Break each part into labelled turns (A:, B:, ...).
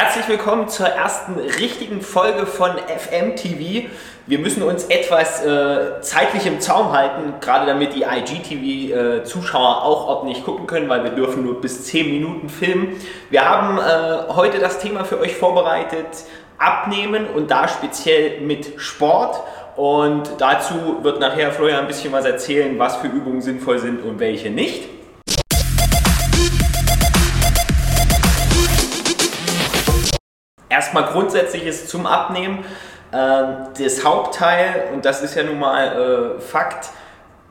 A: Herzlich willkommen zur ersten richtigen Folge von FMTV. Wir müssen uns etwas äh, zeitlich im Zaum halten, gerade damit die IGTV-Zuschauer äh, auch ordentlich gucken können, weil wir dürfen nur bis 10 Minuten filmen. Wir haben äh, heute das Thema für euch vorbereitet, Abnehmen und da speziell mit Sport. Und dazu wird nachher Florian ein bisschen was erzählen, was für Übungen sinnvoll sind und welche nicht. Erstmal Grundsätzliches zum Abnehmen. Ähm, das Hauptteil, und das ist ja nun mal äh, Fakt,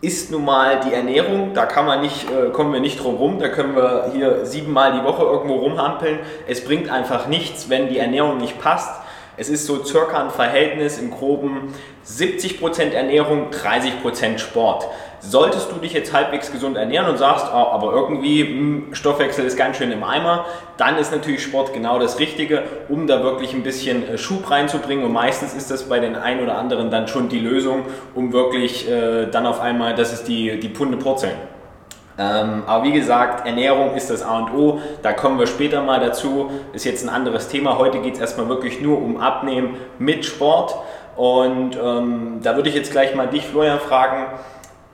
A: ist nun mal die Ernährung. Da kann man nicht, äh, kommen wir nicht drum rum. Da können wir hier siebenmal die Woche irgendwo rumhampeln. Es bringt einfach nichts, wenn die Ernährung nicht passt. Es ist so circa ein Verhältnis im groben 70% Ernährung, 30% Sport. Solltest du dich jetzt halbwegs gesund ernähren und sagst, oh, aber irgendwie mh, hm, Stoffwechsel ist ganz schön im Eimer, dann ist natürlich Sport genau das Richtige, um da wirklich ein bisschen äh, Schub reinzubringen. Und meistens ist das bei den einen oder anderen dann schon die Lösung, um wirklich äh, dann auf einmal, das ist die, die Punde Purzeln. Ähm, aber wie gesagt, Ernährung ist das A und O. Da kommen wir später mal dazu. Ist jetzt ein anderes Thema. Heute geht es erstmal wirklich nur um Abnehmen mit Sport. Und ähm, da würde ich jetzt gleich mal dich, Florian, fragen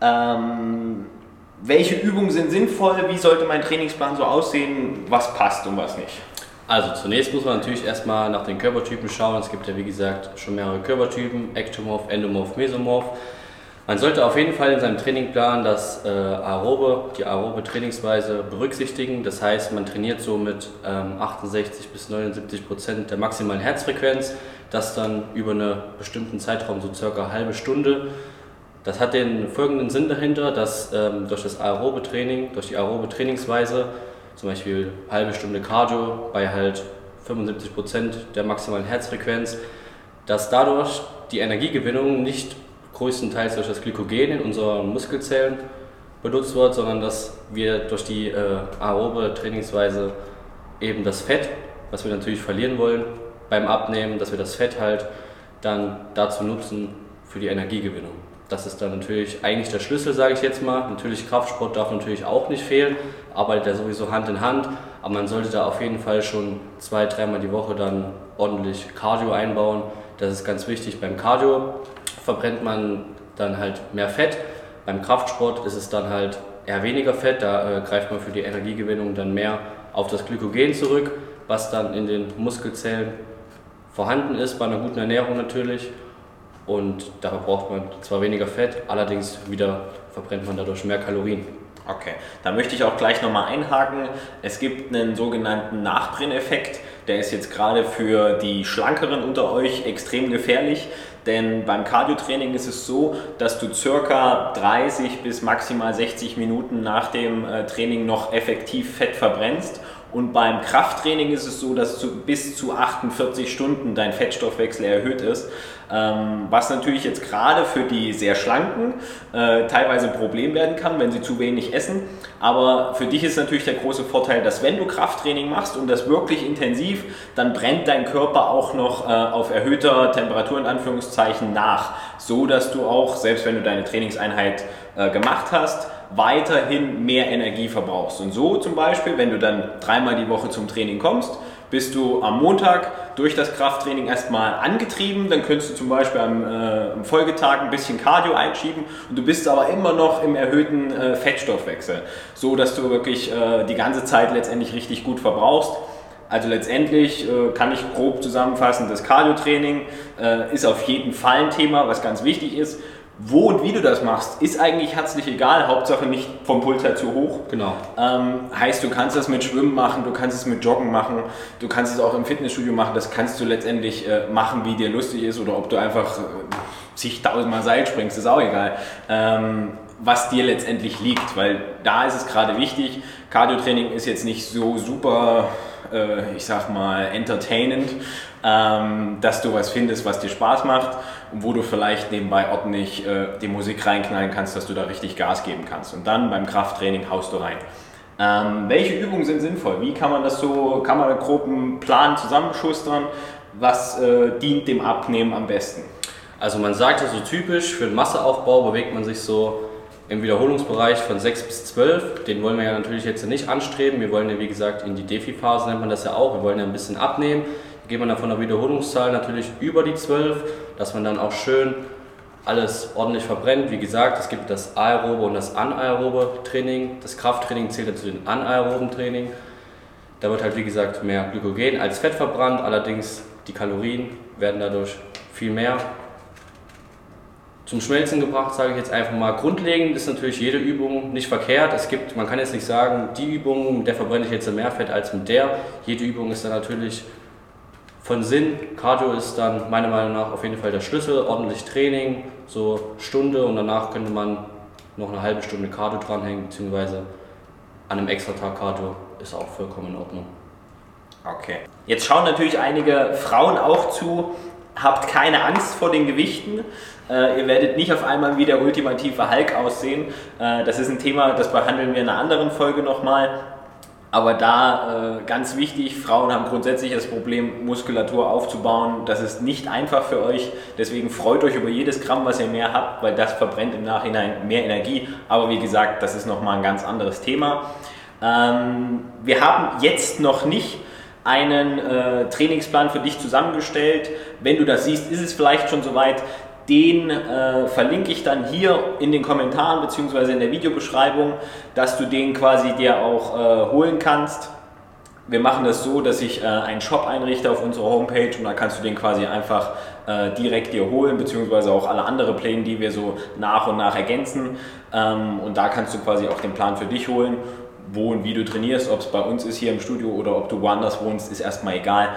A: ähm, welche Übungen sind sinnvoll? Wie sollte mein Trainingsplan so aussehen? Was passt und was nicht?
B: Also zunächst muss man natürlich erstmal nach den Körpertypen schauen. Es gibt ja wie gesagt schon mehrere Körpertypen, Ektomorph, Endomorph, Mesomorph. Man sollte auf jeden Fall in seinem Trainingplan das äh, aerobe, die aerobe Trainingsweise berücksichtigen. Das heißt, man trainiert so mit ähm, 68 bis 79 Prozent der maximalen Herzfrequenz. Das dann über einen bestimmten Zeitraum, so circa eine halbe Stunde. Das hat den folgenden Sinn dahinter, dass ähm, durch das aerobe Training, durch die aerobe Trainingsweise, zum Beispiel halbe Stunde Cardio bei halt 75 Prozent der maximalen Herzfrequenz, dass dadurch die Energiegewinnung nicht größtenteils durch das Glykogen in unseren Muskelzellen benutzt wird, sondern dass wir durch die äh, aerobe Trainingsweise eben das Fett, was wir natürlich verlieren wollen beim Abnehmen, dass wir das Fett halt dann dazu nutzen für die Energiegewinnung. Das ist dann natürlich eigentlich der Schlüssel, sage ich jetzt mal. Natürlich Kraftsport darf natürlich auch nicht fehlen, arbeitet ja sowieso Hand in Hand, aber man sollte da auf jeden Fall schon zwei, dreimal die Woche dann ordentlich Cardio einbauen. Das ist ganz wichtig. Beim Cardio verbrennt man dann halt mehr Fett. Beim Kraftsport ist es dann halt eher weniger Fett, da äh, greift man für die Energiegewinnung dann mehr auf das Glykogen zurück, was dann in den Muskelzellen vorhanden ist, bei einer guten Ernährung natürlich und dafür braucht man zwar weniger Fett, allerdings wieder verbrennt man dadurch mehr Kalorien.
A: Okay, da möchte ich auch gleich nochmal einhaken. Es gibt einen sogenannten Nachbrenneffekt. Der ist jetzt gerade für die Schlankeren unter euch extrem gefährlich, denn beim Cardiotraining ist es so, dass du circa 30 bis maximal 60 Minuten nach dem äh, Training noch effektiv Fett verbrennst und beim Krafttraining ist es so, dass zu, bis zu 48 Stunden dein Fettstoffwechsel erhöht ist. Ähm, was natürlich jetzt gerade für die sehr Schlanken äh, teilweise ein Problem werden kann, wenn sie zu wenig essen. Aber für dich ist natürlich der große Vorteil, dass wenn du Krafttraining machst und das wirklich intensiv, dann brennt dein Körper auch noch äh, auf erhöhter Temperatur in Anführungszeichen nach. So dass du auch, selbst wenn du deine Trainingseinheit äh, gemacht hast, weiterhin mehr Energie verbrauchst. Und so zum Beispiel, wenn du dann dreimal die Woche zum Training kommst, bist du am Montag durch das Krafttraining erstmal angetrieben, dann könntest du zum Beispiel am, äh, am Folgetag ein bisschen Cardio einschieben und du bist aber immer noch im erhöhten äh, Fettstoffwechsel, so dass du wirklich äh, die ganze Zeit letztendlich richtig gut verbrauchst. Also letztendlich äh, kann ich grob zusammenfassen, das Cardio-Training äh, ist auf jeden Fall ein Thema, was ganz wichtig ist. Wo und wie du das machst, ist eigentlich herzlich egal. Hauptsache nicht vom Puls her zu hoch.
B: Genau.
A: Ähm, heißt, du kannst das mit Schwimmen machen, du kannst es mit Joggen machen, du kannst es auch im Fitnessstudio machen. Das kannst du letztendlich äh, machen, wie dir lustig ist oder ob du einfach äh, zigtausendmal Seil springst, ist auch egal. Ähm, was dir letztendlich liegt, weil da ist es gerade wichtig. Cardio-Training ist jetzt nicht so super, äh, ich sag mal, entertainend, ähm, dass du was findest, was dir Spaß macht und wo du vielleicht nebenbei ordentlich äh, die Musik reinknallen kannst, dass du da richtig Gas geben kannst. Und dann beim Krafttraining haust du rein. Ähm, welche Übungen sind sinnvoll? Wie kann man das so, kann man einen groben Plan zusammenschustern? Was äh, dient dem Abnehmen am besten?
B: Also man sagt ja so typisch, für den Masseaufbau bewegt man sich so im Wiederholungsbereich von 6 bis 12. Den wollen wir ja natürlich jetzt nicht anstreben. Wir wollen ja, wie gesagt, in die Defi-Phase nennt man das ja auch. Wir wollen ja ein bisschen abnehmen. Da geht man dann von der Wiederholungszahl natürlich über die 12, dass man dann auch schön alles ordentlich verbrennt. Wie gesagt, es gibt das aerobe und das anaerobe Training. Das Krafttraining zählt dazu den anaeroben Training. Da wird halt, wie gesagt, mehr Glykogen als Fett verbrannt. Allerdings die Kalorien werden dadurch viel mehr zum Schmelzen gebracht, sage ich jetzt einfach mal. Grundlegend ist natürlich jede Übung nicht verkehrt. Es gibt, man kann jetzt nicht sagen, die Übung, mit der verbrenne ich jetzt mehr Fett als mit der. Jede Übung ist dann natürlich von Sinn. Cardio ist dann meiner Meinung nach auf jeden Fall der Schlüssel. Ordentlich Training, so Stunde und danach könnte man noch eine halbe Stunde Cardio dranhängen, beziehungsweise an einem extra Tag Cardio ist auch vollkommen in Ordnung.
A: Okay. Jetzt schauen natürlich einige Frauen auch zu. Habt keine Angst vor den Gewichten. Äh, ihr werdet nicht auf einmal wie der ultimative Hulk aussehen. Äh, das ist ein Thema, das behandeln wir in einer anderen Folge nochmal. Aber da äh, ganz wichtig, Frauen haben grundsätzlich das Problem, Muskulatur aufzubauen. Das ist nicht einfach für euch. Deswegen freut euch über jedes Gramm, was ihr mehr habt, weil das verbrennt im Nachhinein mehr Energie. Aber wie gesagt, das ist nochmal ein ganz anderes Thema. Ähm, wir haben jetzt noch nicht einen äh, Trainingsplan für dich zusammengestellt. Wenn du das siehst, ist es vielleicht schon soweit. Den äh, verlinke ich dann hier in den Kommentaren bzw. in der Videobeschreibung, dass du den quasi dir auch äh, holen kannst. Wir machen das so, dass ich äh, einen Shop einrichte auf unserer Homepage und da kannst du den quasi einfach äh, direkt dir holen, beziehungsweise auch alle andere Pläne, die wir so nach und nach ergänzen. Ähm, und da kannst du quasi auch den Plan für dich holen wo und wie du trainierst, ob es bei uns ist hier im Studio oder ob du woanders wohnst, ist erstmal egal.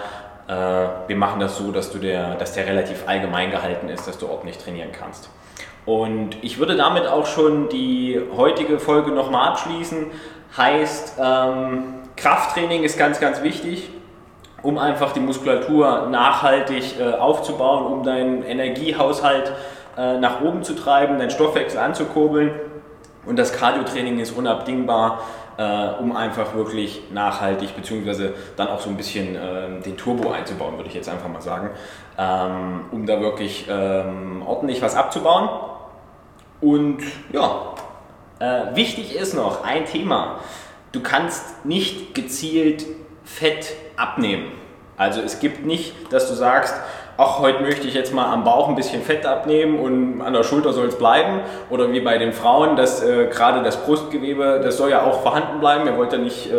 A: Äh, wir machen das so, dass, du der, dass der relativ allgemein gehalten ist, dass du ordentlich trainieren kannst. Und ich würde damit auch schon die heutige Folge nochmal abschließen. Heißt, ähm, Krafttraining ist ganz, ganz wichtig, um einfach die Muskulatur nachhaltig äh, aufzubauen, um deinen Energiehaushalt äh, nach oben zu treiben, deinen Stoffwechsel anzukurbeln. Und das Cardiotraining ist unabdingbar, äh, um einfach wirklich nachhaltig, beziehungsweise dann auch so ein bisschen äh, den Turbo einzubauen, würde ich jetzt einfach mal sagen, ähm, um da wirklich ähm, ordentlich was abzubauen. Und ja, äh, wichtig ist noch ein Thema. Du kannst nicht gezielt Fett abnehmen. Also es gibt nicht, dass du sagst, ach, heute möchte ich jetzt mal am Bauch ein bisschen Fett abnehmen und an der Schulter soll es bleiben. Oder wie bei den Frauen, dass äh, gerade das Brustgewebe, das soll ja auch vorhanden bleiben. Ihr wollt ja nicht äh,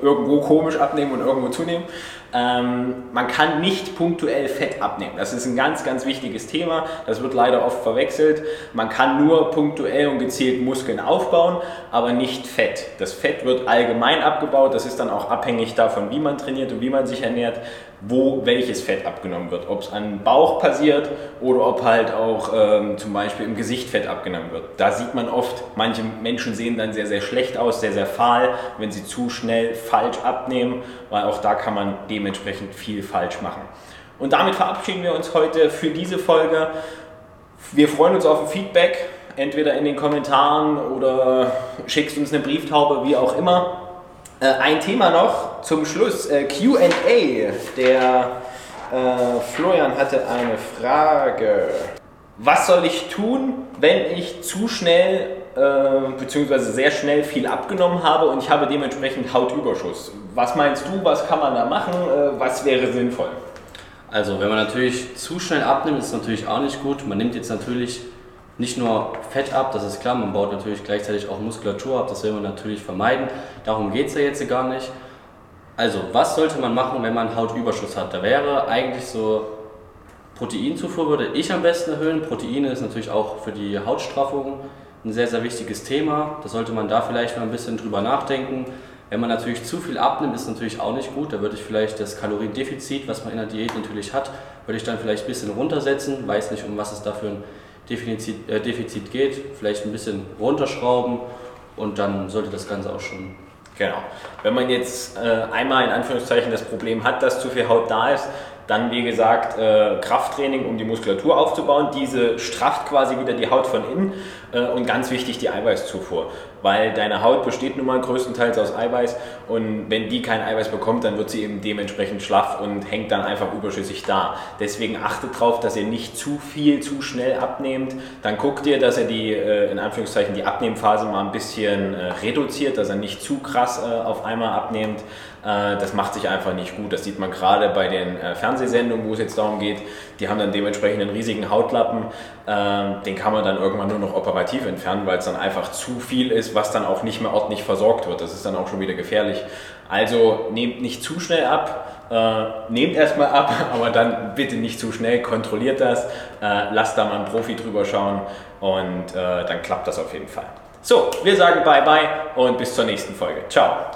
A: irgendwo komisch abnehmen und irgendwo zunehmen. Ähm, man kann nicht punktuell Fett abnehmen. Das ist ein ganz, ganz wichtiges Thema. Das wird leider oft verwechselt. Man kann nur punktuell und gezielt Muskeln aufbauen, aber nicht Fett. Das Fett wird allgemein abgebaut. Das ist dann auch abhängig davon, wie man trainiert und wie man sich ernährt wo welches Fett abgenommen wird. Ob es an Bauch passiert oder ob halt auch ähm, zum Beispiel im Gesicht Fett abgenommen wird. Da sieht man oft, manche Menschen sehen dann sehr, sehr schlecht aus, sehr, sehr fahl, wenn sie zu schnell falsch abnehmen, weil auch da kann man dementsprechend viel falsch machen. Und damit verabschieden wir uns heute für diese Folge. Wir freuen uns auf ein Feedback, entweder in den Kommentaren oder schickst uns eine Brieftaube, wie auch immer. Äh, ein Thema noch zum Schluss, äh, QA. Der äh, Florian hatte eine Frage. Was soll ich tun, wenn ich zu schnell äh, bzw. sehr schnell viel abgenommen habe und ich habe dementsprechend Hautüberschuss? Was meinst du, was kann man da machen? Äh, was wäre sinnvoll?
B: Also, wenn man natürlich zu schnell abnimmt, ist natürlich auch nicht gut. Man nimmt jetzt natürlich nicht nur Fett ab, das ist klar, man baut natürlich gleichzeitig auch Muskulatur ab, das will man natürlich vermeiden. Darum geht es ja jetzt gar nicht. Also, was sollte man machen, wenn man Hautüberschuss hat? Da wäre eigentlich so Proteinzufuhr würde ich am besten erhöhen. Proteine ist natürlich auch für die Hautstraffung ein sehr, sehr wichtiges Thema. Da sollte man da vielleicht mal ein bisschen drüber nachdenken. Wenn man natürlich zu viel abnimmt, ist natürlich auch nicht gut. Da würde ich vielleicht das Kaloriendefizit, was man in der Diät natürlich hat, würde ich dann vielleicht ein bisschen runtersetzen. Weiß nicht, um was es da für ein Defizit, äh, Defizit geht, vielleicht ein bisschen runterschrauben und dann sollte das Ganze auch schon.
A: Genau. Wenn man jetzt äh, einmal in Anführungszeichen das Problem hat, dass zu viel Haut da ist, dann wie gesagt äh, Krafttraining, um die Muskulatur aufzubauen. Diese strafft quasi wieder die Haut von innen äh, und ganz wichtig die Eiweißzufuhr. weil deine Haut besteht nun mal größtenteils aus Eiweiß und wenn die kein Eiweiß bekommt, dann wird sie eben dementsprechend schlaff und hängt dann einfach überschüssig da. Deswegen achtet darauf, dass ihr nicht zu viel, zu schnell abnehmt. Dann guckt ihr, dass ihr die, äh, in Anführungszeichen, die Abnehmphase mal ein bisschen äh, reduziert, dass er nicht zu krass äh, auf einmal abnehmt. Das macht sich einfach nicht gut. Das sieht man gerade bei den Fernsehsendungen, wo es jetzt darum geht. Die haben dann dementsprechend einen riesigen Hautlappen. Den kann man dann irgendwann nur noch operativ entfernen, weil es dann einfach zu viel ist, was dann auch nicht mehr ordentlich versorgt wird. Das ist dann auch schon wieder gefährlich. Also nehmt nicht zu schnell ab. Äh, nehmt erstmal ab, aber dann bitte nicht zu schnell, kontrolliert das, äh, lasst da mal einen Profi drüber schauen und äh, dann klappt das auf jeden Fall. So, wir sagen bye bye und bis zur nächsten Folge. Ciao.